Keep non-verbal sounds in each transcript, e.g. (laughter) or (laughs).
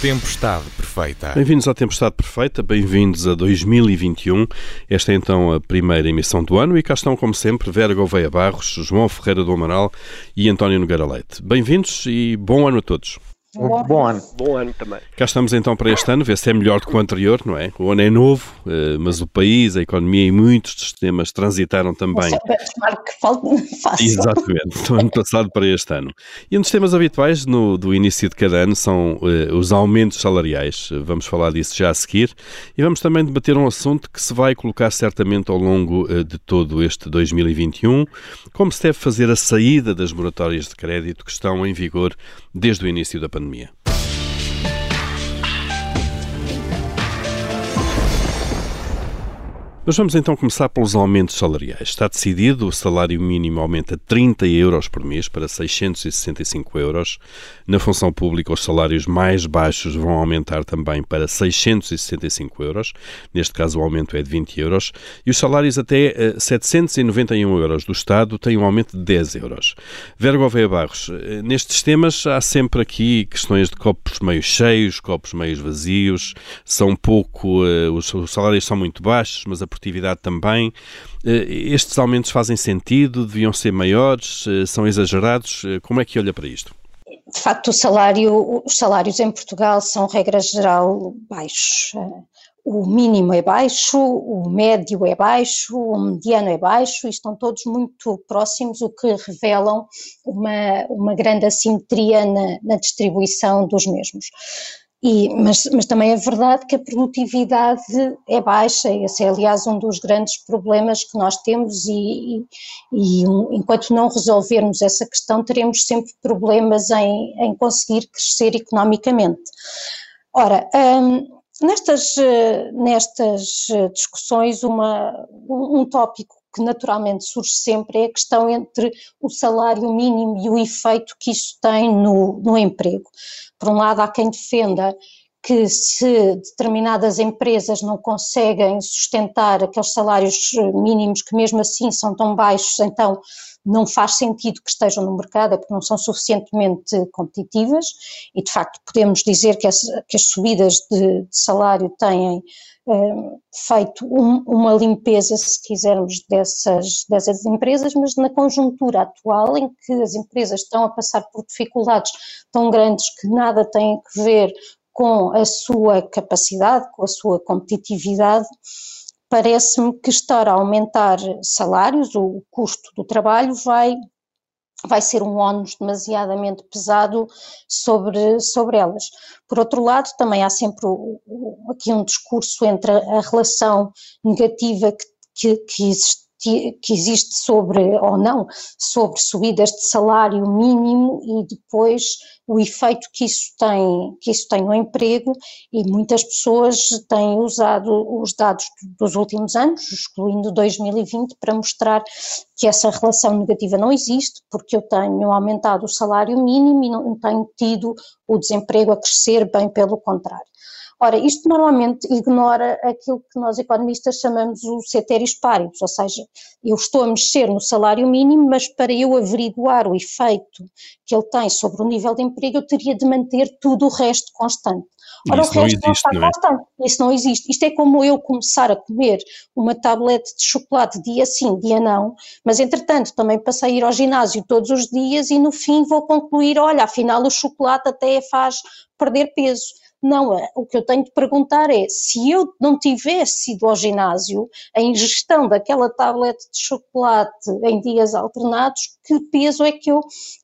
Tempestade Perfeita. Bem-vindos à Tempestade Perfeita, bem-vindos a 2021. Esta é então a primeira emissão do ano e cá estão, como sempre, Vera Gouveia Barros, João Ferreira do Amaral e António Nogueira Leite. Bem-vindos e bom ano a todos. Bom, bom, ano. Bom ano também. Cá estamos então para este ano, ver se é melhor do que o anterior, não é? O ano é novo, eh, mas o país, a economia e muitos sistemas transitaram também. que falta fácil. Exatamente, do ano passado para este ano. E um dos temas habituais no, do início de cada ano são uh, os aumentos salariais. Vamos falar disso já a seguir. E vamos também debater um assunto que se vai colocar certamente ao longo uh, de todo este 2021, como se deve fazer a saída das moratórias de crédito que estão em vigor desde o início da pandemia pandemia. Mas vamos então começar pelos aumentos salariais. Está decidido, o salário mínimo aumenta 30 euros por mês para 665 euros. Na função pública, os salários mais baixos vão aumentar também para 665 euros. Neste caso, o aumento é de 20 euros. E os salários até 791 eh, euros do Estado têm um aumento de 10 euros. Vera Gouveia Barros, eh, nestes temas há sempre aqui questões de copos meio cheios, copos meio vazios. São pouco, eh, os salários são muito baixos, mas a produtividade também. Eh, estes aumentos fazem sentido? Deviam ser maiores? Eh, são exagerados? Eh, como é que olha para isto? De facto, salário, os salários em Portugal são, regra geral, baixos. O mínimo é baixo, o médio é baixo, o mediano é baixo e estão todos muito próximos, o que revelam uma, uma grande assimetria na, na distribuição dos mesmos. E, mas, mas, também é verdade que a produtividade é baixa, esse é aliás um dos grandes problemas que nós temos e, e, e enquanto não resolvermos essa questão teremos sempre problemas em, em conseguir crescer economicamente. Ora, hum, nestas, nestas discussões uma, um, um tópico que naturalmente surge sempre é a questão entre o salário mínimo e o efeito que isso tem no, no emprego. Por um lado, há quem defenda que se determinadas empresas não conseguem sustentar aqueles salários mínimos que mesmo assim são tão baixos, então não faz sentido que estejam no mercado, é porque não são suficientemente competitivas. E de facto podemos dizer que as, que as subidas de, de salário têm eh, feito um, uma limpeza, se quisermos, dessas, dessas empresas, mas na conjuntura atual em que as empresas estão a passar por dificuldades tão grandes que nada têm a ver com a sua capacidade, com a sua competitividade, parece-me que estar a aumentar salários, o custo do trabalho vai vai ser um ónus demasiadamente pesado sobre, sobre elas. Por outro lado, também há sempre aqui um discurso entre a, a relação negativa que, que, que existe que existe sobre, ou não, sobre subidas de salário mínimo e depois o efeito que isso tem, que isso tem no emprego e muitas pessoas têm usado os dados dos últimos anos, excluindo 2020, para mostrar que essa relação negativa não existe, porque eu tenho aumentado o salário mínimo e não tenho tido o desemprego a crescer, bem pelo contrário. Ora, isto normalmente ignora aquilo que nós economistas chamamos o ceteris paribus, ou seja, eu estou a mexer no salário mínimo, mas para eu averiguar o efeito que ele tem sobre o nível de emprego, eu teria de manter tudo o resto constante. Ora, Isso o resto não, existe, não está é? constante. Isso não existe. Isto é como eu começar a comer uma tablete de chocolate dia sim, dia não, mas entretanto também passei a ir ao ginásio todos os dias e no fim vou concluir, olha, afinal o chocolate até faz perder peso. Não, é, o que eu tenho de perguntar é, se eu não tivesse ido ao ginásio, a ingestão daquela tablete de chocolate em dias alternados, que peso é que eu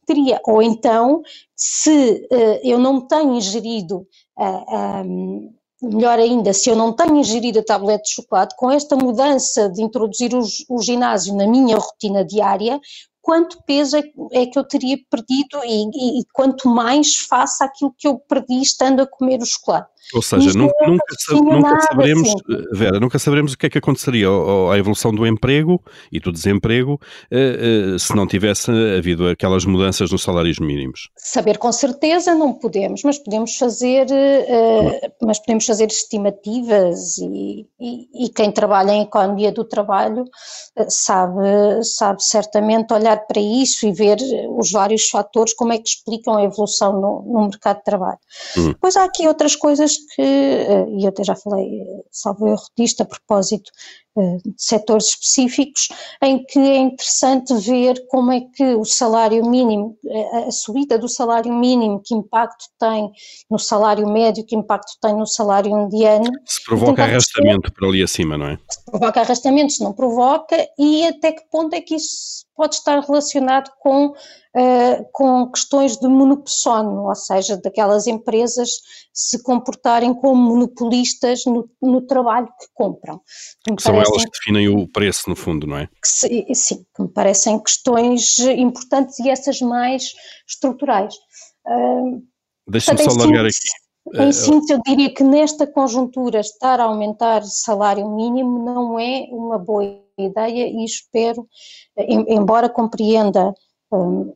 teria? Ou então, se uh, eu não tenho ingerido uh, eh, um, melhor ainda, se eu não tenho ingerido a tablete de chocolate, com esta mudança de introduzir o, o, ginásio na minha rotina diária, quanto peso é, é, que eu teria perdido e, e, quanto mais faça aquilo que eu perdi estando a comer o chocolate. Ou seja, nunca, é nunca, nunca saberemos, assim. Vera, nunca saberemos o que é que aconteceria à evolução do emprego e do desemprego eh, eh, se não tivesse havido aquelas mudanças nos salários mínimos. Saber com certeza não podemos, mas podemos fazer, mas podemos fazer estimativas e, e, e, quem trabalha em economia do trabalho sabe, sabe certamente olhar olhar para isso e ver os vários fatores, como é que explicam a evolução no, no mercado de trabalho. Hum. Depois há aqui outras coisas que, e eu até já falei, salvo erro disto, a propósito setores específicos, em que é interessante ver como é que o salário mínimo, a subida do salário mínimo, que impacto tem no salário médio, que impacto tem no salário mediano. Se provoca arrastamento para ali acima, não é? Se provoca arrastamento, se não provoca, e até que ponto é que isso pode estar relacionado com, uh, com questões de monopsónio, ou seja, daquelas empresas se comportarem como monopolistas no, no trabalho que compram. Que são elas que definem o preço, no fundo, não é? Que, sim, que me parecem questões importantes e essas mais estruturais. Uh, Deixa-me só largar aqui. Em síntese, eu diria que nesta conjuntura estar a aumentar salário mínimo não é uma boa ideia e espero, embora compreenda um,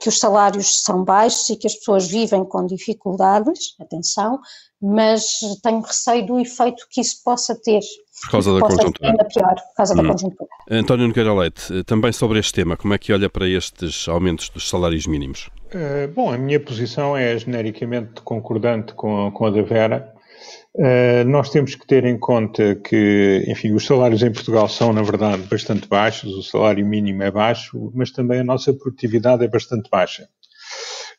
que os salários são baixos e que as pessoas vivem com dificuldades, atenção, mas tenho receio do efeito que isso possa ter. Por causa da conjuntura. Ainda pior, por causa hum. da conjuntura. António Nogueira Leite, também sobre este tema, como é que olha para estes aumentos dos salários mínimos? Uh, bom, a minha posição é genericamente concordante com, com a da Vera. Uh, nós temos que ter em conta que, enfim, os salários em Portugal são, na verdade, bastante baixos, o salário mínimo é baixo, mas também a nossa produtividade é bastante baixa.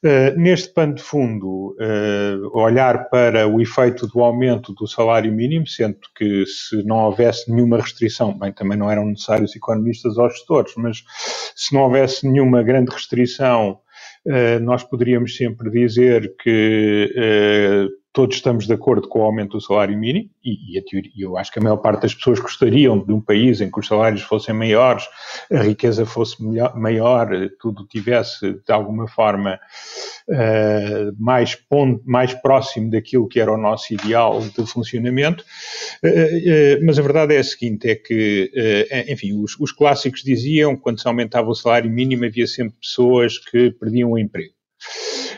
Uh, neste pano de fundo, uh, olhar para o efeito do aumento do salário mínimo, sendo que se não houvesse nenhuma restrição, bem, também não eram necessários economistas ou gestores, mas se não houvesse nenhuma grande restrição, nós poderíamos sempre dizer que todos estamos de acordo com o aumento do salário mínimo e, e teoria, eu acho que a maior parte das pessoas gostariam de um país em que os salários fossem maiores, a riqueza fosse melhor, maior, tudo tivesse de alguma forma uh, mais, mais próximo daquilo que era o nosso ideal de funcionamento. Uh, uh, mas a verdade é a seguinte: é que, enfim, os, os clássicos diziam que quando se aumentava o salário mínimo havia sempre pessoas que perdiam o emprego.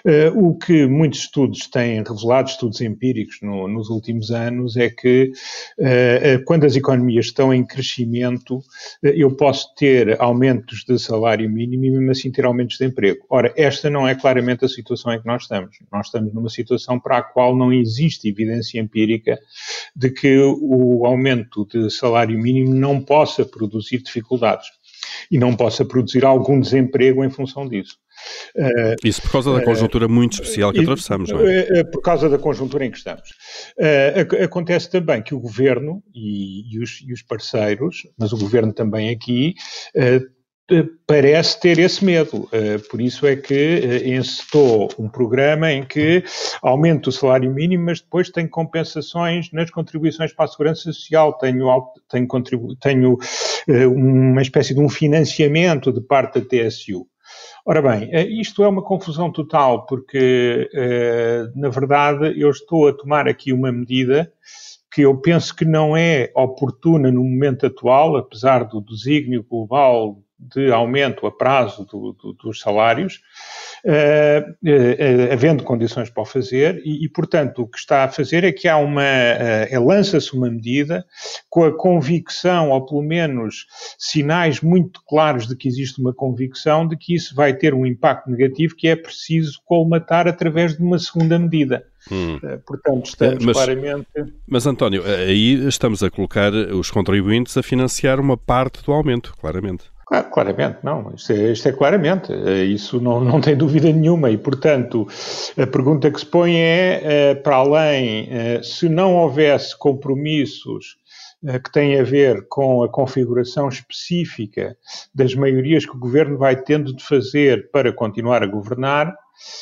Uh, o que muitos estudos têm revelado, estudos empíricos no, nos últimos anos, é que uh, quando as economias estão em crescimento, uh, eu posso ter aumentos de salário mínimo e mesmo assim ter aumentos de emprego. Ora, esta não é claramente a situação em que nós estamos. Nós estamos numa situação para a qual não existe evidência empírica de que o aumento de salário mínimo não possa produzir dificuldades e não possa produzir algum desemprego em função disso. Uh, Isso por causa da eh, conjuntura muito especial que atravessamos, não é? Uh, por causa da conjuntura em que estamos. acontece também que o governo e, e, os, e, os, parceiros, mas o governo também aqui, parece ter esse medo. Por isso é que encetou um programa em que aumenta o salário mínimo, mas depois tem compensações nas contribuições para a segurança social, tenho, tenho, tenho uma espécie de um financiamento de parte da TSU. Ora bem, eh, isto é uma confusão total, porque, eh, na verdade, eu estou a tomar aqui uma medida que eu penso que não é oportuna no momento atual, apesar do desígnio global de aumento a prazo do, do, dos salários, havendo condições para o fazer, e, e, portanto, o que está a fazer é que há uma, lança-se uma medida com a convicção, ou pelo menos sinais muito claros de que existe uma convicção de que isso vai ter um impacto negativo que é preciso colmatar através de uma segunda medida. Hum. Portanto, estamos mas, claramente. Mas, António, aí estamos a colocar os contribuintes a financiar uma parte do aumento, claramente. Claro, claramente, não. Isto é, isto é, claramente. Eh, isso não, não tem dúvida nenhuma. E, portanto, a pergunta que se põe é: eh, para além, eh, se não houvesse compromissos que têm a ver com a configuração específica das maiorias que o governo vai tendo de fazer para continuar a governar,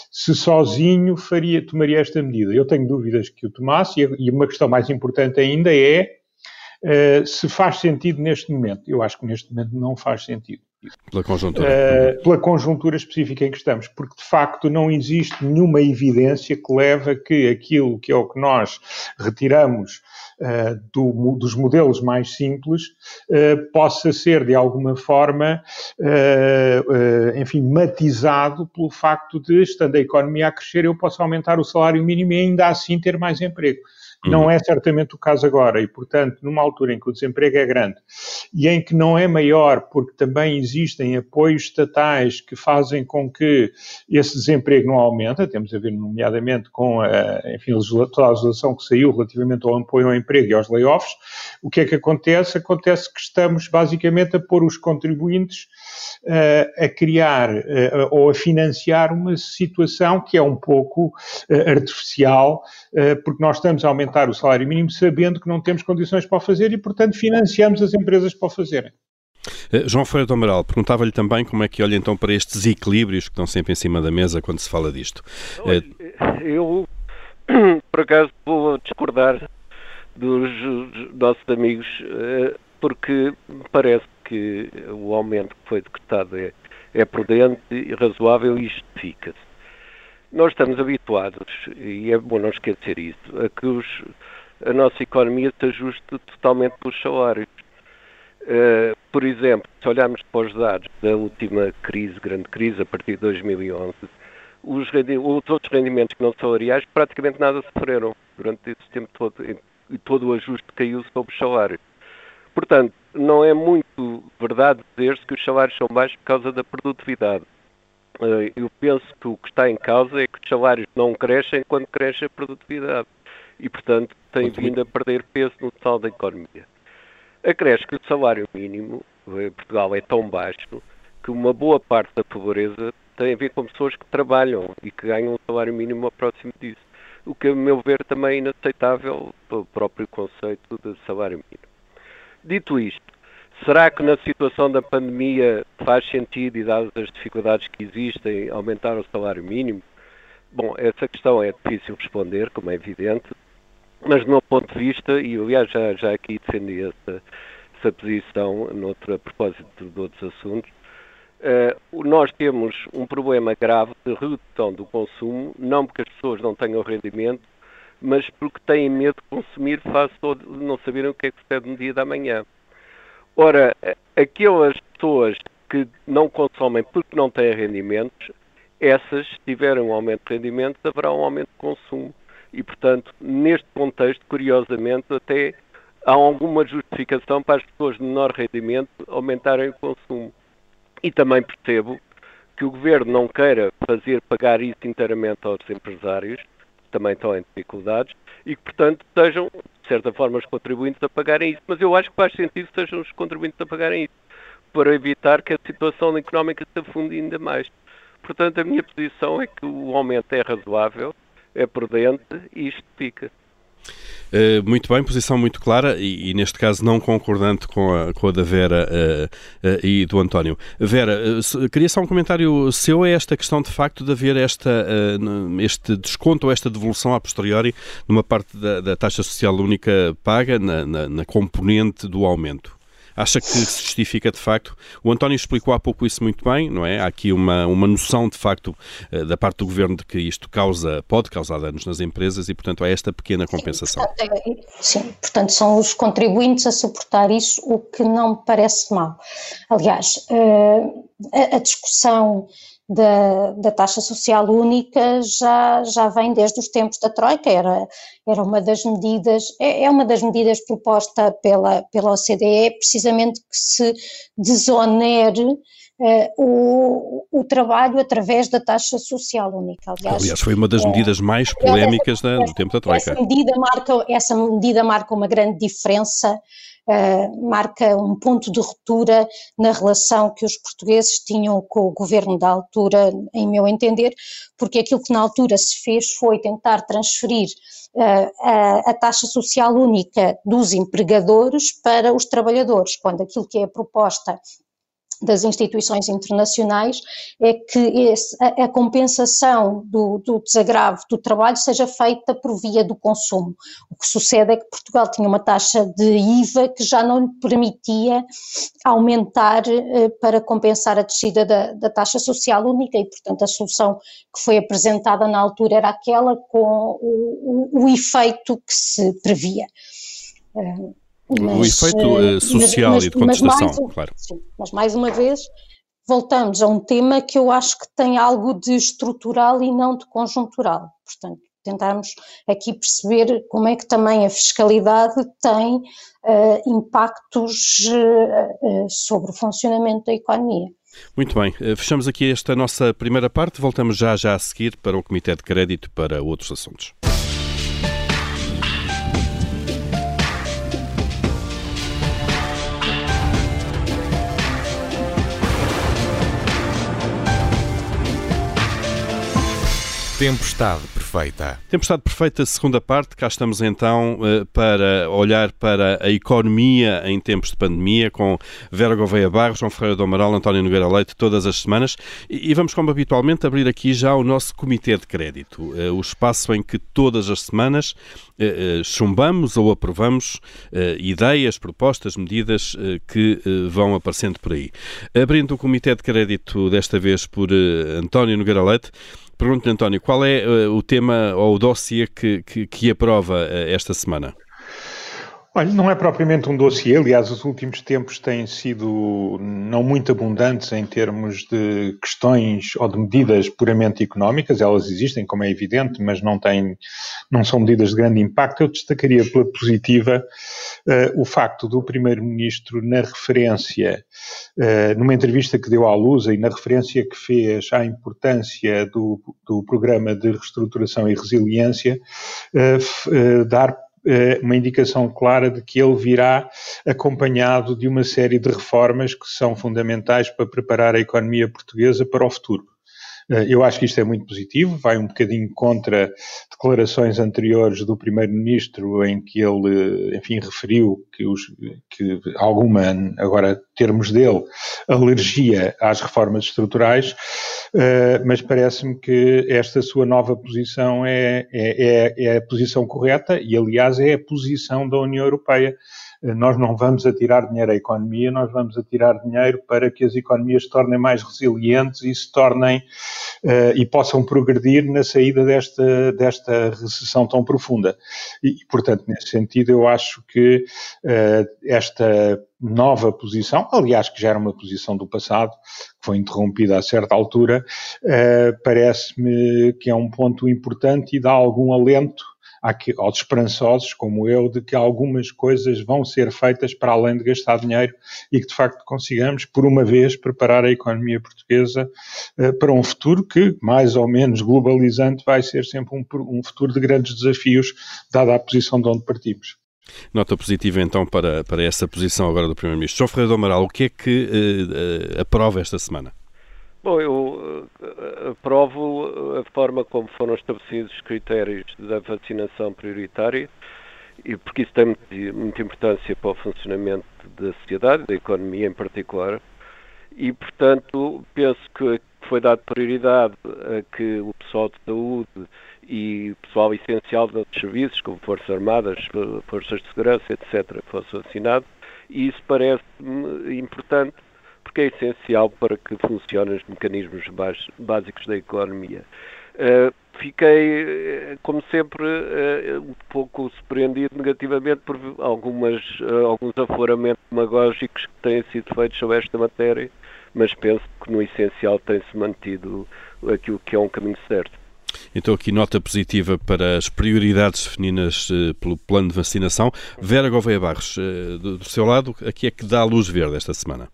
se sozinho faria, tomaria esta medida. Eu tenho dúvidas que o tomasse, e uma questão mais importante ainda é Uh, se faz sentido neste momento. Eu acho que neste momento não faz sentido. Pela conjuntura. Uh, pela conjuntura específica em que estamos, porque de facto não existe nenhuma evidência que leve a que aquilo que é o que nós retiramos uh, do, dos modelos mais simples possa ser de alguma forma, enfim, matizado pelo facto de, estando a economia a crescer, eu posso aumentar o salário mínimo e ainda assim ter mais emprego. Não uhum. é certamente o caso agora e, portanto, numa altura em que o desemprego é grande e em que não é maior, porque também existem apoios estatais que fazem com que esse desemprego não aumente, temos a ver nomeadamente com a, enfim, toda a legislação que saiu relativamente ao apoio ao emprego e aos layoffs, o que é que acontece? Acontece que estamos basicamente a pôr os contribuintes uh, a criar uh, ou a financiar uma situação que é um pouco uh, artificial, porque nós estamos a aumentar o salário mínimo sabendo que não temos condições para o fazer e, portanto, financiamos as empresas para o fazerem. João Ferreira do Amaral, perguntava-lhe também como é que olha então para estes equilíbrios que estão sempre em cima da mesa quando se fala disto. Eu, (coughs) por acaso, vou discordar dos nossos amigos, porque parece que o aumento que foi decretado é, é prudente e razoável e justifica-se. Nós estamos habituados, e é bom não esquecer isso, a que os, a nossa economia se ajuste totalmente pelos salários. Uh, por exemplo, se olharmos para os dados da última crise, grande crise, a partir de 2011, os, os outros rendimentos que não salariais praticamente nada sofreram durante esse tempo todo e todo o ajuste caiu sobre os salários. Portanto, não é muito verdade dizer-se que os salários são baixos por causa da produtividade. Eh, eu penso que o que está em causa é que os salários não crescem quando cresce a produtividade e, portanto, tem vindo a perder peso no total da economia. Acresce que o salário mínimo em Portugal é tão baixo que uma boa parte da pobreza tem a ver com pessoas que trabalham e que ganham um salário mínimo próximo disso. O que, a meu ver, também é inaceitável pelo próprio conceito de salário mínimo. Dito isto, será que na situação da pandemia faz sentido, e dadas as dificuldades que existem, aumentar o salário mínimo? Bom, essa questão é difícil responder, como é evidente, mas do meu ponto de vista, e aliás já, já aqui defendi essa, essa posição noutra, a propósito de outros assuntos, uh, nós temos um problema grave de redução do consumo, não porque as pessoas não tenham rendimento, mas porque têm medo de consumir face de não saberem o que é que se pede no dia da manhã. Ora, aquelas pessoas que não consomem porque não têm rendimentos, essas, se tiverem um aumento de rendimentos, haverá um aumento de consumo. E, portanto, neste contexto, curiosamente, até há alguma justificação para as pessoas de menor rendimento aumentarem o consumo. E também percebo que o governo não queira fazer pagar isso inteiramente aos empresários, também estão em dificuldades e que, portanto, sejam, de certa forma, os contribuintes a pagarem isso. Mas eu acho que faz sentido que sejam os contribuintes a pagarem isso, para evitar que a situação económica se afunde ainda mais. Portanto, a minha posição é que o aumento é razoável, é prudente e justifica. Eh, muito bem, posição muito clara e, e, neste caso não concordante com a, com a da Vera uh, uh, e do António. Vera, queria só um comentário seu a esta questão de facto de haver esta, este desconto ou esta devolução a posteriori numa parte da, da taxa social única paga na, na, na componente do aumento. Acha que se justifica de facto? O António explicou há pouco isso muito bem, não é? Há aqui uma, uma noção de facto eh, da parte do governo de que isto causa, pode causar danos nas empresas e, portanto, há esta pequena compensação. Sim portanto, é, sim, portanto são os contribuintes a suportar isso, o que não me parece mal. Aliás, eh, a discussão da, da, taxa social única já, já vem desde os tempos da Troika, era, era uma das medidas, é, é uma das medidas proposta pela, pela OCDE, precisamente que se desonere uh, o, o trabalho através da taxa social única. Aliás, Aliás foi uma das medidas é, mais polémicas essa, do tempo da Troika. Essa medida, marca, essa medida marca uma grande diferença uh, marca um ponto de ruptura na relação que os portugueses tinham com o governo da altura, em meu entender, porque aquilo que na altura se fez foi tentar transferir uh, a, a taxa social única dos empregadores para os trabalhadores, quando aquilo que é a proposta das instituições internacionais é que esse, a, a, compensação do, do, desagravo do trabalho seja feita por via do consumo. O que sucede é que Portugal tinha uma taxa de IVA que já não lhe permitia aumentar eh, para compensar a descida da, da, taxa social única e, portanto, a solução que foi apresentada na altura era aquela com o, o, o efeito que se previa. Uh, mas, o efeito uh, social mas, e de contestação, mais, claro. Sim, mas mais uma vez voltamos a um tema que eu acho que tem algo de estrutural e não de conjuntural. Portanto, tentarmos aqui perceber como é que também a fiscalidade tem uh, impactos uh, sobre o funcionamento da economia. Muito bem, fechamos aqui esta nossa primeira parte, voltamos já já a seguir para o Comitê de Crédito para outros assuntos. Tempestade Perfeita. Tempestade Perfeita, segunda parte. Cá estamos então eh, para olhar para a economia em tempos de pandemia com Vera Gouveia Barros, João Ferreira do Amaral, António Nogueira Leite, todas as semanas. E vamos, como habitualmente, abrir aqui já o nosso Comitê de Crédito, eh, o espaço em que todas as semanas eh, chumbamos ou aprovamos ideias, propostas, medidas que vão aparecendo por aí. Abrindo o Comitê de Crédito, desta vez por António Nogueira Leite, Pergunto-lhe, António, qual é uh, o tema ou o dossiê que, que, que aprova uh, esta semana? Olha, não é propriamente um dossiê, aliás, os últimos tempos têm sido não muito abundantes em termos de questões ou de medidas puramente económicas, elas existem, como é evidente, mas não, têm, não são medidas de grande impacto. Eu destacaria pela positiva uh, o facto do Primeiro-Ministro, na referência, uh, numa entrevista que deu à Lusa e na referência que fez à importância do, do programa de reestruturação e resiliência, uh, dar uma indicação clara de que ele virá acompanhado de uma série de reformas que são fundamentais para preparar a economia portuguesa para o futuro. Eh, eu acho que isto é muito positivo, vai um bocadinho contra declarações anteriores do Primeiro-Ministro, em que ele, enfim, referiu que, os, que alguma, agora termos dele, alergia às reformas estruturais, eh, mas parece-me que esta sua nova posição é, é, é, é a posição correta e, aliás, é a posição da União Europeia nós não vamos atirar dinheiro à economia, nós vamos atirar dinheiro para que as economias se tornem mais resilientes e se tornem uh, e possam progredir na saída desta, desta recessão tão profunda. E, portanto, nesse sentido, eu acho que uh, esta nova posição, aliás, que já era uma posição do passado, que foi interrompida a certa altura, uh, parece-me que é um ponto importante e dá algum alento aos esperançosos como eu de que algumas coisas vão ser feitas para além de gastar dinheiro e que de facto consigamos, por uma vez, preparar a economia portuguesa uh, para um futuro que, mais ou menos globalizante, vai ser sempre um, um futuro de grandes desafios, dada a posição de onde partimos. Nota positiva então para, para essa posição agora do Primeiro-Ministro. João Ferreira do Amaral, o que é que uh, aprova esta semana? Bom, eu aprovo a forma como foram estabelecidos os critérios da vacinação prioritária, e porque isso tem muita importância para o funcionamento da sociedade, da economia em particular, e portanto penso que foi dado prioridade a que o pessoal de saúde e o pessoal essencial de outros serviços, como Forças Armadas, Forças de Segurança, etc., fosse vacinado, e isso parece-me importante porque é essencial para que funcionem os mecanismos básicos da economia. Uh, fiquei, eh, como sempre, uh, um pouco surpreendido negativamente por algumas, alguns aforamentos demagógicos que têm sido feitos sobre esta matéria, mas penso que no essencial tem-se mantido aquilo que é um caminho certo. Então, aqui nota positiva para as prioridades definidas pelo plano de vacinação. Vera Gouveia Barros, do, do seu lado, aqui é que dá a luz verde esta semana?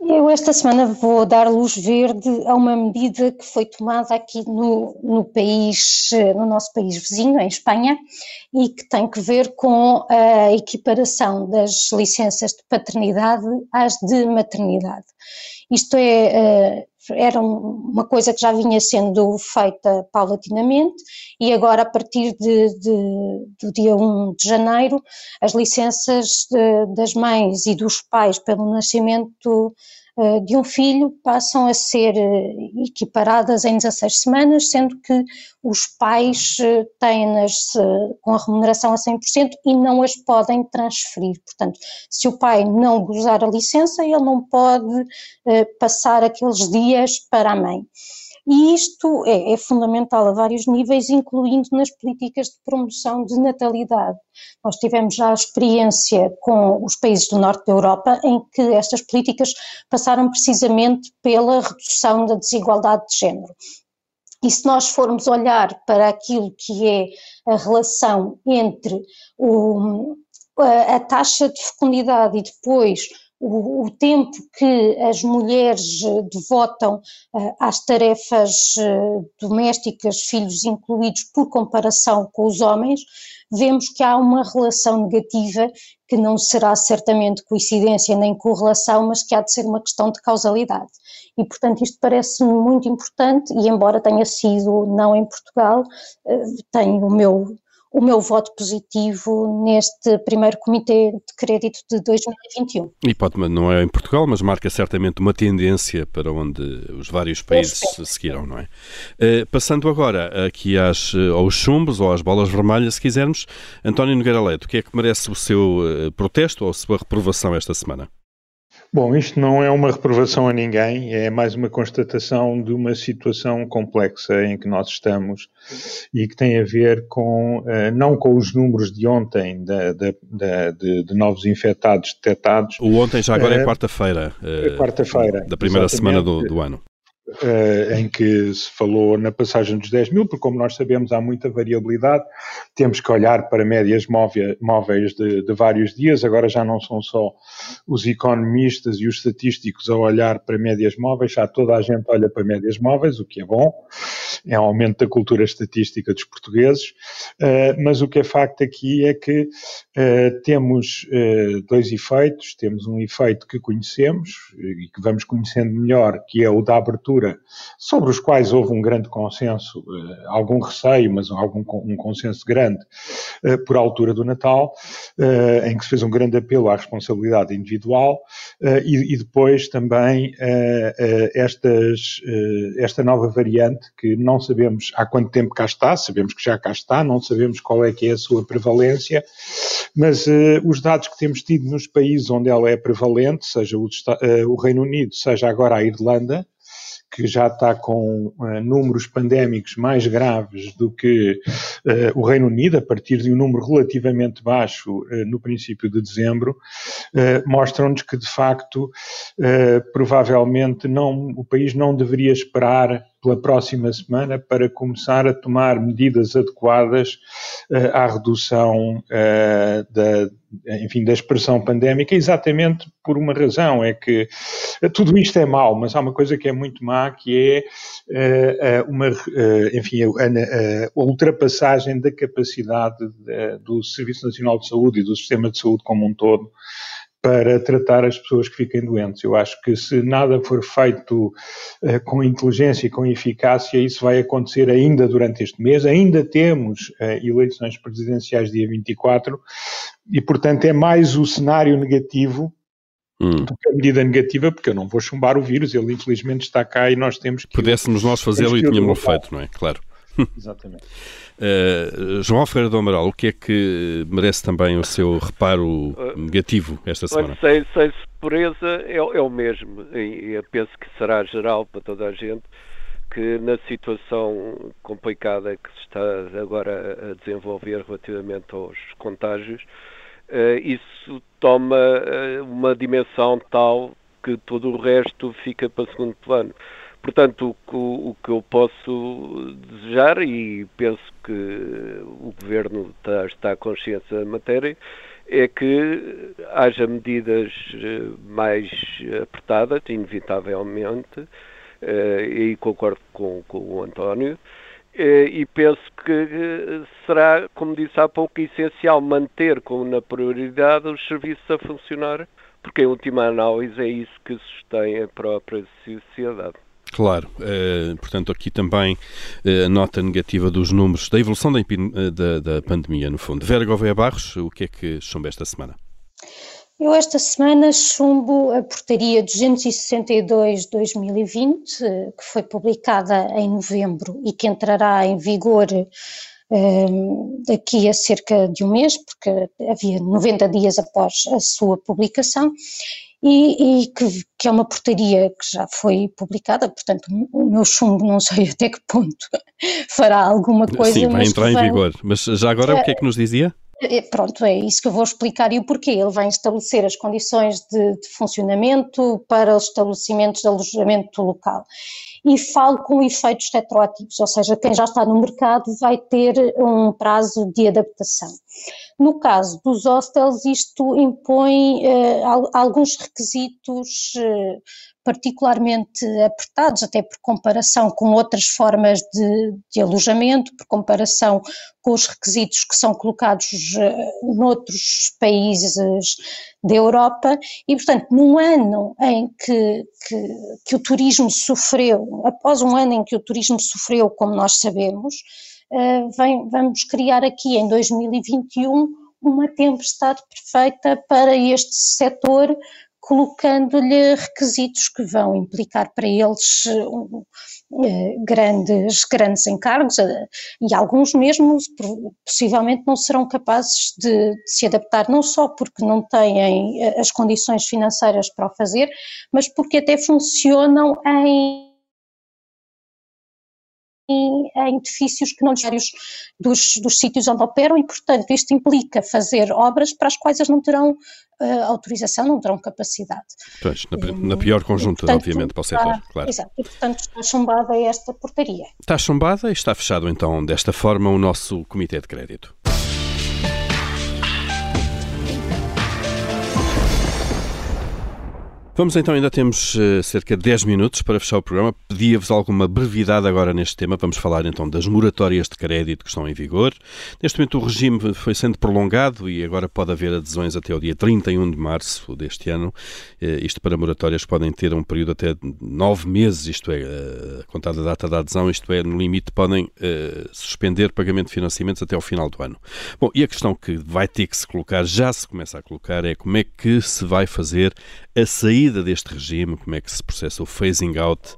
Eu esta semana vou dar luz verde a uma medida que foi tomada aqui no, no país, no nosso país vizinho, em Espanha, e que tem que ver com a equiparação das licenças de paternidade às de maternidade. Isto é, eh, era uma coisa que já vinha sendo feita paulatinamente e agora, a partir de, de, do dia 1 de janeiro, as licenças de, das mães e dos pais pelo nascimento de um filho passam a ser eh, equiparadas em 16 semanas, sendo que os pais eh, têm-nas com a remuneração a 100% e não as podem transferir. Portanto, se o pai não gozar a licença, ele não pode passar aqueles dias para a mãe. E isto é, é, fundamental a vários níveis, incluindo nas políticas de promoção de natalidade. Nós tivemos já a experiência com os países do norte da Europa, em que estas políticas passaram precisamente pela redução da desigualdade de género. E se nós formos olhar para aquilo que é a relação entre o, a, a taxa de fecundidade e depois o, o, tempo que as mulheres devotam uh, às tarefas uh, domésticas, filhos incluídos, por comparação com os homens, vemos que há uma relação negativa que não será certamente coincidência nem correlação, mas que há de ser uma questão de causalidade. E, portanto, isto parece-me muito importante e, embora tenha sido não em Portugal, uh, tenho o meu o meu voto positivo neste primeiro Comitê de Crédito de 2021. E pode, não é em Portugal, mas marca certamente uma tendência para onde os vários países seguirão, não é? Uh, passando agora aqui às, aos chumbos ou às bolas vermelhas, se quisermos, António Nogueira Leite, o que é que merece o seu uh, protesto ou a sua reprovação esta semana? Bom, isto não é uma reprovação a ninguém, é mais uma constatação de uma situação complexa em que nós estamos e que tem a ver com, uh, não com os números de ontem da, da, da, de, de, novos infectados detectados. O ontem já agora é eh, quarta-feira. É quarta-feira. Da primeira semana do, do ano. Uh, em que se falou na passagem dos 10 mil, porque como nós sabemos há muita variabilidade, temos que olhar para médias móveis de, de, vários dias, agora já não são só os economistas e os estatísticos a olhar para médias móveis, já toda a gente olha para médias móveis, o que é bom, é um aumento da cultura estatística dos portugueses, uh, mas o que é facto aqui é que uh, temos dois efeitos, temos um efeito que conhecemos e que vamos conhecendo melhor, que é o da abertura sobre os quais houve um grande consenso, eh, algum receio, mas algum, um consenso grande eh, por altura do Natal, eh, em que se fez um grande apelo à responsabilidade individual e, e depois também estas, esta nova variante que não sabemos há quanto tempo cá está, sabemos que já cá está, não sabemos qual é que é a sua prevalência, mas os dados que temos tido nos países onde ela é prevalente, seja o, o Reino Unido, seja agora a Irlanda, que já está com uh, números pandémicos mais graves do que uh, o Reino Unido, a partir de um número relativamente baixo uh, no princípio de dezembro, mostram-nos que, de facto, provavelmente não, o país não deveria esperar pela próxima semana para começar a tomar medidas adequadas uh, à redução uh, da, enfim, da expressão pandémica, exatamente por uma razão, é que uh, tudo isto é mau, mas há uma coisa que é muito má, que é uma, enfim, a, a, ultrapassagem da capacidade do Serviço Nacional de Saúde e do sistema de saúde como um todo para tratar as pessoas que fiquem doentes. Eu acho que se nada for feito uh, com inteligência e com eficácia, isso vai acontecer ainda durante este mês. Ainda temos uh, eleições presidenciais dia 24 e, portanto, é mais o cenário negativo Hum. do que a medida negativa, porque eu não vou chumbar o vírus, ele infelizmente está cá e nós temos que. Pudéssemos nós fazê-lo e tínhamos feito, não é? Claro. Exatamente. Uh, João Ferreira do Amaral, o que é que merece também o seu reparo negativo esta semana? Sem, sem surpresa, é, é o mesmo. E eu penso que será geral para toda a gente que na situação complicada que se está agora a desenvolver relativamente aos contágios, uh, isso toma uh, uma dimensão tal que todo o resto fica para segundo plano. Portanto, o, o, que eu posso desejar, e penso que o Governo está, está consciente da matéria, é que haja medidas eh, mais apertadas, inevitavelmente, eh, e concordo com, com o António, eh, e penso que será, como disse há pouco, essencial manter como na prioridade os serviços a funcionar, porque em última análise é isso que sustém a própria sociedade. Claro, uh, portanto, aqui também uh, a nota negativa dos números da evolução da, eh, da, da pandemia, no fundo. Vera Gouveia Barros, o que é que chumba esta semana? Eu esta semana chumbo a portaria 262-2020, que foi publicada em novembro e que entrará em vigor daqui a cerca de um mês, porque havia 90 dias após a sua publicação, e, e que, que, é uma portaria que já foi publicada, portanto o meu chumbo não sei (laughs) até que ponto fará alguma coisa. Sim, vai entrar em vigor, mas já agora o que é que nos dizia? É, pronto, é isso que eu vou explicar e o porquê. Ele vai estabelecer as condições de, de funcionamento para os estabelecimentos de alojamento local. E falo com efeitos retroativos, ou seja, quem já está no mercado vai ter um prazo de adaptação. No caso dos hostels, isto impõe uh, alguns requisitos uh, particularmente apertados, até por comparação com outras formas de, de, alojamento, por comparação com os requisitos que são colocados uh, noutros países da Europa, e portanto, num ano em que, que, que o turismo sofreu, após um ano em que o turismo sofreu, como nós sabemos, uh, vem, vamos criar aqui em 2021 uma tempestade perfeita para este setor, colocando-lhe requisitos que vão implicar para eles uh, grandes, grandes encargos uh, e alguns mesmo possivelmente não serão capazes de, de, se adaptar, não só porque não têm as condições financeiras para o fazer, mas porque até funcionam em em, edifícios que não vários dos, dos sítios onde operam e, portanto, isto implica fazer obras para as quais eles não terão uh, autorização, não terão capacidade. Pois, na, na pior conjuntura, portanto, obviamente, para o setor, está, claro. Exato, e portanto está chumbada esta portaria. Está chumbada e está fechado então desta forma o nosso Comitê de Crédito. Vamos então, ainda temos uh, cerca de 10 minutos para fechar o programa. Pedia-vos alguma brevidade agora neste tema. Vamos falar então das moratórias de crédito que estão em vigor. Neste momento o regime foi sendo prolongado e agora pode haver adesões até o dia 31 de março deste ano. Uh, isto para moratórias podem ter um período até de 9 meses, isto é, uh, contada a data da adesão, isto é, no limite podem suspender pagamento de financiamentos até ao final do ano. Bom, e a questão que vai ter que se colocar, já se começa a colocar, é como é que se vai fazer a saída deste regime, como é que se processa o phasing out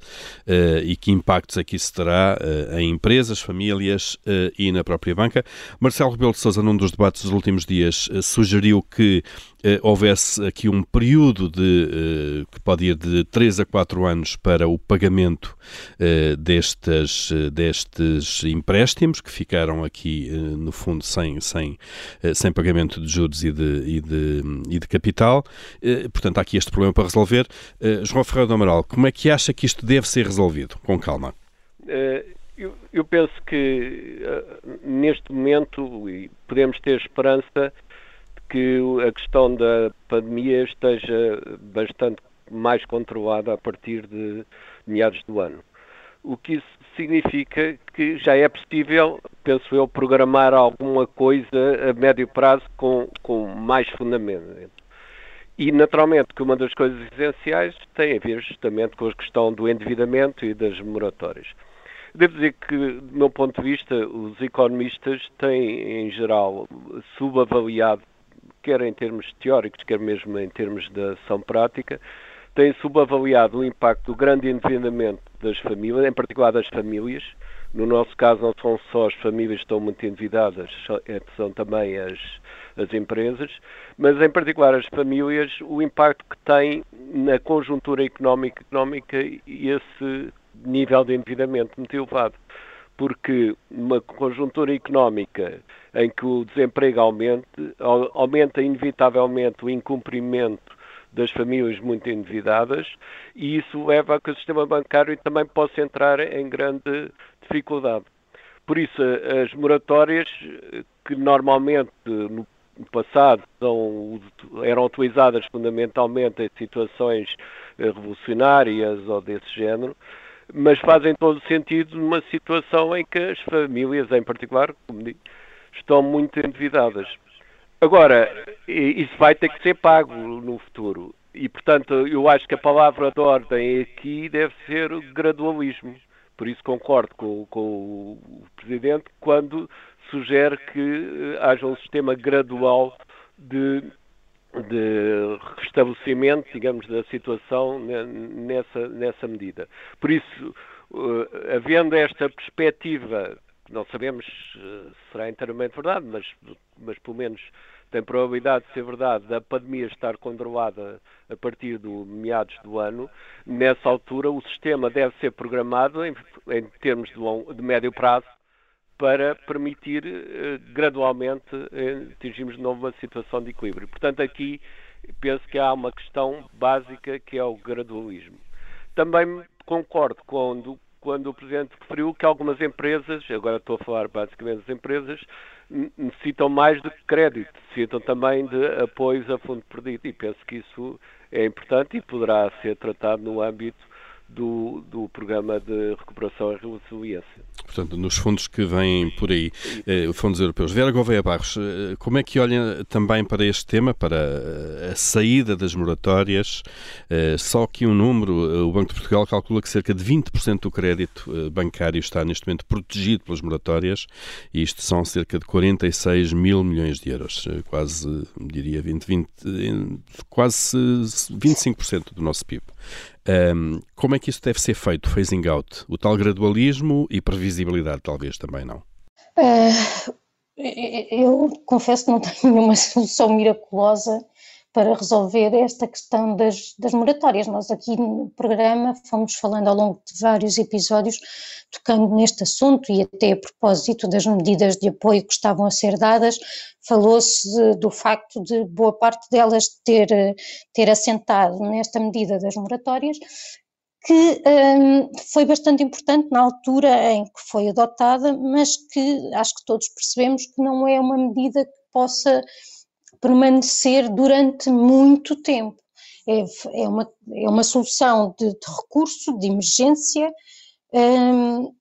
uh, e que impactos aqui se terá uh, em empresas, famílias uh, e na própria banca. Marcelo Rebelo de Sousa, num dos debates dos últimos dias, sugeriu que houvesse aqui um período de, que pode ir de 3 a 4 anos para o pagamento destes, destes empréstimos que ficaram aqui, no fundo, sem, sem, sem pagamento de juros e de, e de, e de capital. Portanto, há aqui este problema para resolver. João Ferreira do Amaral, como é que acha que isto deve ser resolvido? Com calma. Eu, eu, penso que neste momento podemos ter esperança que a questão da pandemia esteja bastante mais controlada a partir de meados do ano. O que isso significa que já é possível, penso eu, programar alguma coisa a médio prazo com, com mais fundamento. E, naturalmente, que uma das coisas essenciais tem a ver justamente com a questão do endividamento e das moratórias. Devo dizer que, do meu ponto de vista, os economistas têm, em geral, subavaliado, quer em termos teóricos, quer mesmo em termos da ação prática, têm subavaliado o impacto do grande endividamento das famílias, em particular das famílias. No nosso caso, não são só as famílias que estão muito endividadas, são também as, as empresas, mas em particular as famílias, o impacto que tem na conjuntura económica, económica e esse nível de endividamento muito elevado. Porque uma conjuntura económica em que o desemprego aumente, aumenta inevitavelmente o incumprimento das famílias muito endividadas e isso leva a que o sistema bancário também possa entrar em grande dificuldade. Por isso, as moratórias, que normalmente no passado são, eram utilizadas fundamentalmente em situações eh, revolucionárias ou desse género, mas fazem todo sentido numa situação em que as famílias, em particular, como digo, estão muito endividadas. Agora, isso vai ter que ser pago no futuro. E, portanto, eu acho que a palavra de ordem aqui deve ser gradualismo. Por isso concordo com, com o Presidente quando sugere que eh, haja um sistema gradual de, de restabelecimento, digamos, da situação nessa, nessa medida. Por isso, uh, havendo esta perspectiva, não sabemos uh, se será inteiramente verdade, mas, mas pelo menos tem probabilidade de ser verdade, da pandemia estar controlada a partir do meados do ano, nessa altura o sistema deve ser programado em, em termos de, long, de médio prazo para permitir uh, gradualmente uh, atingirmos de novo uma situação de equilíbrio. Portanto, aqui penso que há uma questão básica que é o gradualismo. Também concordo quando, quando o Presidente referiu que algumas empresas, agora estou a falar basicamente das empresas, necessitam mais de crédito, necessitam também de apoios a fundo perdido. E penso que isso é importante e poderá ser tratado no âmbito do, do programa de recuperação e resiliência. Portanto, nos fundos que vêm por aí, eh, fundos europeus. Vera Gouveia Barros, eh, como é que olha também para este tema, para a saída das moratórias? Eh, só que um número, o Banco de Portugal calcula que cerca de 20% do crédito eh, bancário está neste momento protegido pelas moratórias e isto são cerca de 46 mil milhões de euros, eh, quase, diria, 20, 20, quase 25% do nosso PIB. Um, como é que isso deve ser feito, phasing out? O tal gradualismo e previsibilidade, talvez também não? Uh, eu confesso que não tenho nenhuma (laughs) solução miraculosa para resolver esta questão das, das moratórias. Nós aqui no programa fomos falando ao longo de vários episódios, tocando neste assunto e até a propósito das medidas de apoio que estavam a ser dadas, falou-se do facto de boa parte delas ter, ter assentado nesta medida das moratórias, que um, foi bastante importante na altura em que foi adotada, mas que acho que todos percebemos que não é uma medida que possa permanecer durante muito tempo. É, é, uma, é uma solução de, de recurso, de emergência, um,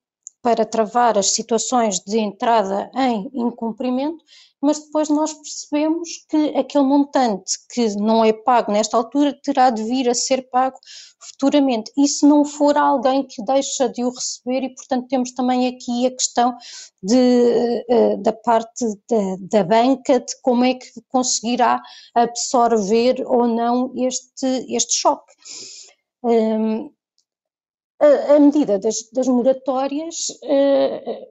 para travar as situações de entrada em incumprimento, mas depois nós percebemos que aquele montante que não é pago nesta altura terá de vir a ser pago futuramente. E se não for alguém que deixa de o receber, e portanto temos também aqui a questão de, eh, da parte da, da banca, de como é que conseguirá absorver ou não este, este choque. Um, a, a, medida das, das moratórias uh,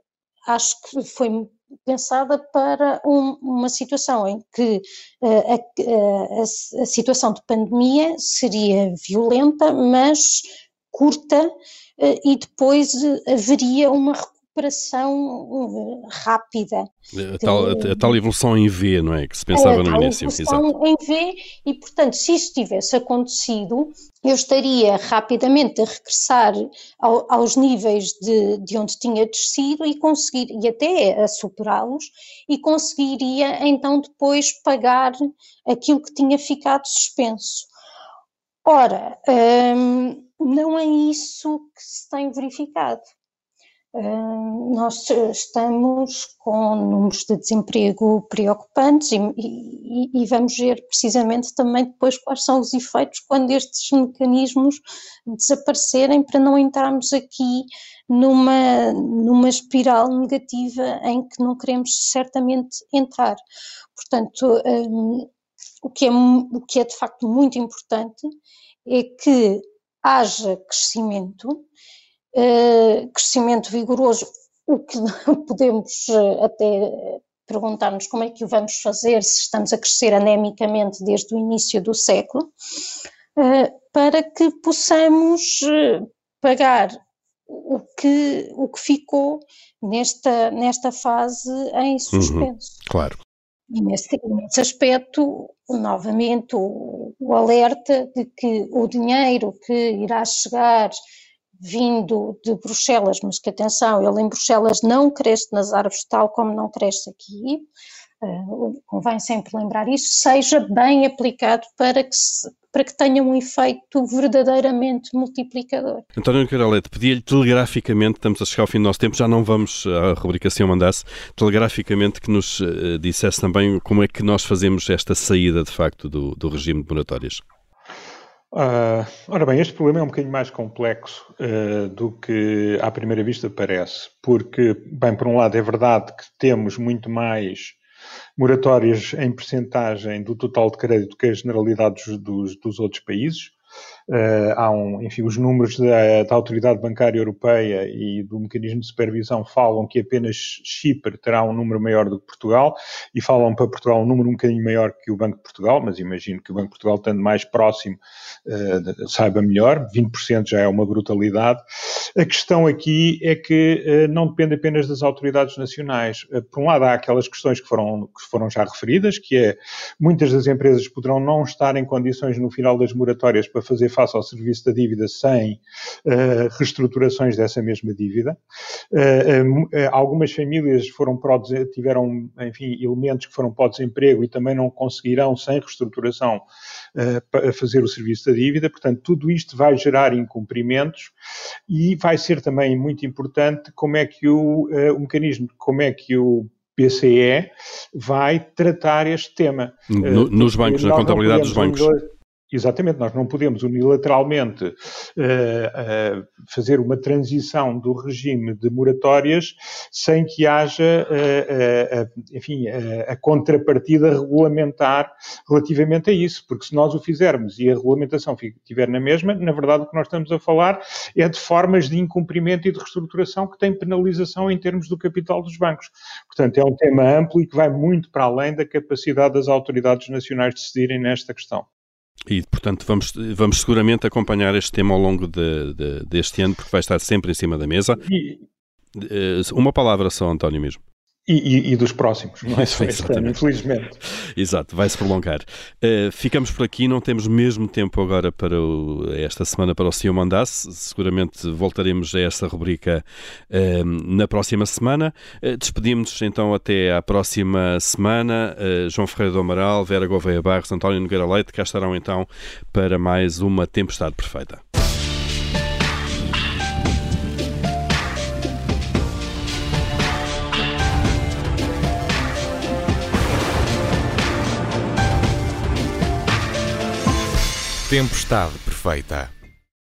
acho que foi pensada para um, uma situação em que uh, a, a, a, situação de pandemia seria violenta, mas curta, uh, e depois haveria uma recuperação rápida. A tal, a, a tal, evolução em V, não é? Que se pensava no início. Evolução em V, e portanto, se isso tivesse acontecido, eu estaria rapidamente a regressar ao, aos níveis de, de onde tinha descido e conseguir, e até a superá-los, e conseguiria então depois pagar aquilo que tinha ficado suspenso. Ora, hum, não é isso que se tem verificado nós estamos com números de desemprego preocupantes e, e, e, vamos ver precisamente também depois quais são os efeitos quando estes mecanismos desaparecerem para não entrarmos aqui numa, numa espiral negativa em que não queremos certamente entrar. Portanto, um, o, que é, o que é de facto muito importante é que haja crescimento eh, crescimento vigoroso, o que (laughs) podemos eh, até perguntar-nos como é que o vamos fazer se estamos a crescer anemicamente desde o início do século, eh, para que possamos pagar o que, o que ficou nesta, nesta fase em uhum, suspenso. Uhum, claro. E nesse, nesse aspecto, novamente, o, o, alerta de que o dinheiro que irá chegar vindo de Bruxelas, mas que atenção, ele em Bruxelas não cresce nas árvores tal como não cresce aqui, uh, convém sempre lembrar isso, seja bem aplicado para que, se, para que tenha um efeito verdadeiramente multiplicador. António Carolete, pedia-lhe telegraficamente, estamos a chegar ao fim do nosso tempo, já não vamos à rubrica se eu mandasse, telegraficamente que nos uh, dissesse também como é que nós fazemos esta saída de facto do, do regime de moratórias. Uh, ora bem, este problema é um bocadinho mais complexo uh, do que à primeira vista parece, porque, bem, por um lado é verdade que temos muito mais moratórias em percentagem do total de crédito que a generalidade dos, dos outros países, Uh, há um, enfim, os números da, da, Autoridade Bancária Europeia e do Mecanismo de Supervisão falam que apenas Chipre terá um número maior do que Portugal e falam para Portugal um número um bocadinho maior que o Banco de Portugal, mas imagino que o Banco de Portugal, estando mais próximo, uh, saiba melhor, 20% já é uma brutalidade. A questão aqui é que uh, não depende apenas das autoridades nacionais. por um lado, há aquelas questões que foram, que foram já referidas, que é muitas das empresas poderão não estar em condições no final das moratórias para fazer face ao serviço da dívida sem uh, reestruturações dessa mesma dívida. Uh, algumas famílias foram tiveram, enfim, elementos que foram para o desemprego e também não conseguirão, sem reestruturação, fazer o serviço da dívida. Portanto, tudo isto vai gerar incumprimentos e vai ser também muito importante como é que o, o mecanismo, como é que o BCE vai tratar este tema. No, nos bancos, na contabilidade dos bancos. Exatamente, nós não podemos unilateralmente uh, uh, fazer uma transição do regime de moratórias sem que haja, uh, enfim, a contrapartida regulamentar relativamente a isso, porque se nós o fizermos e a regulamentação estiver na mesma, na verdade o que nós estamos a falar é de formas de incumprimento e de reestruturação que têm penalização em termos do capital dos bancos. Portanto, é um tema amplo e que vai muito para além da capacidade das autoridades nacionais de decidirem nesta questão. E, portanto, vamos, vamos seguramente acompanhar este tema ao longo de, de, deste ano, porque vai estar sempre em cima da mesa. Eh, uma palavra só, António, mesmo. E, e, e, dos próximos, não é só este ano, infelizmente. Exato, vai-se prolongar. Uh, ficamos por aqui, não temos mesmo tempo agora para o, esta semana para o Senhor Mandasse. Seguramente voltaremos a esta rubrica uh, na próxima semana. Uh, Despedimos-nos então até à próxima semana. João Ferreira do Amaral, Vera Gouveia Barros, António Nogueira Leite, cá estarão então para mais uma Tempestade Perfeita. Tempestade perfeita.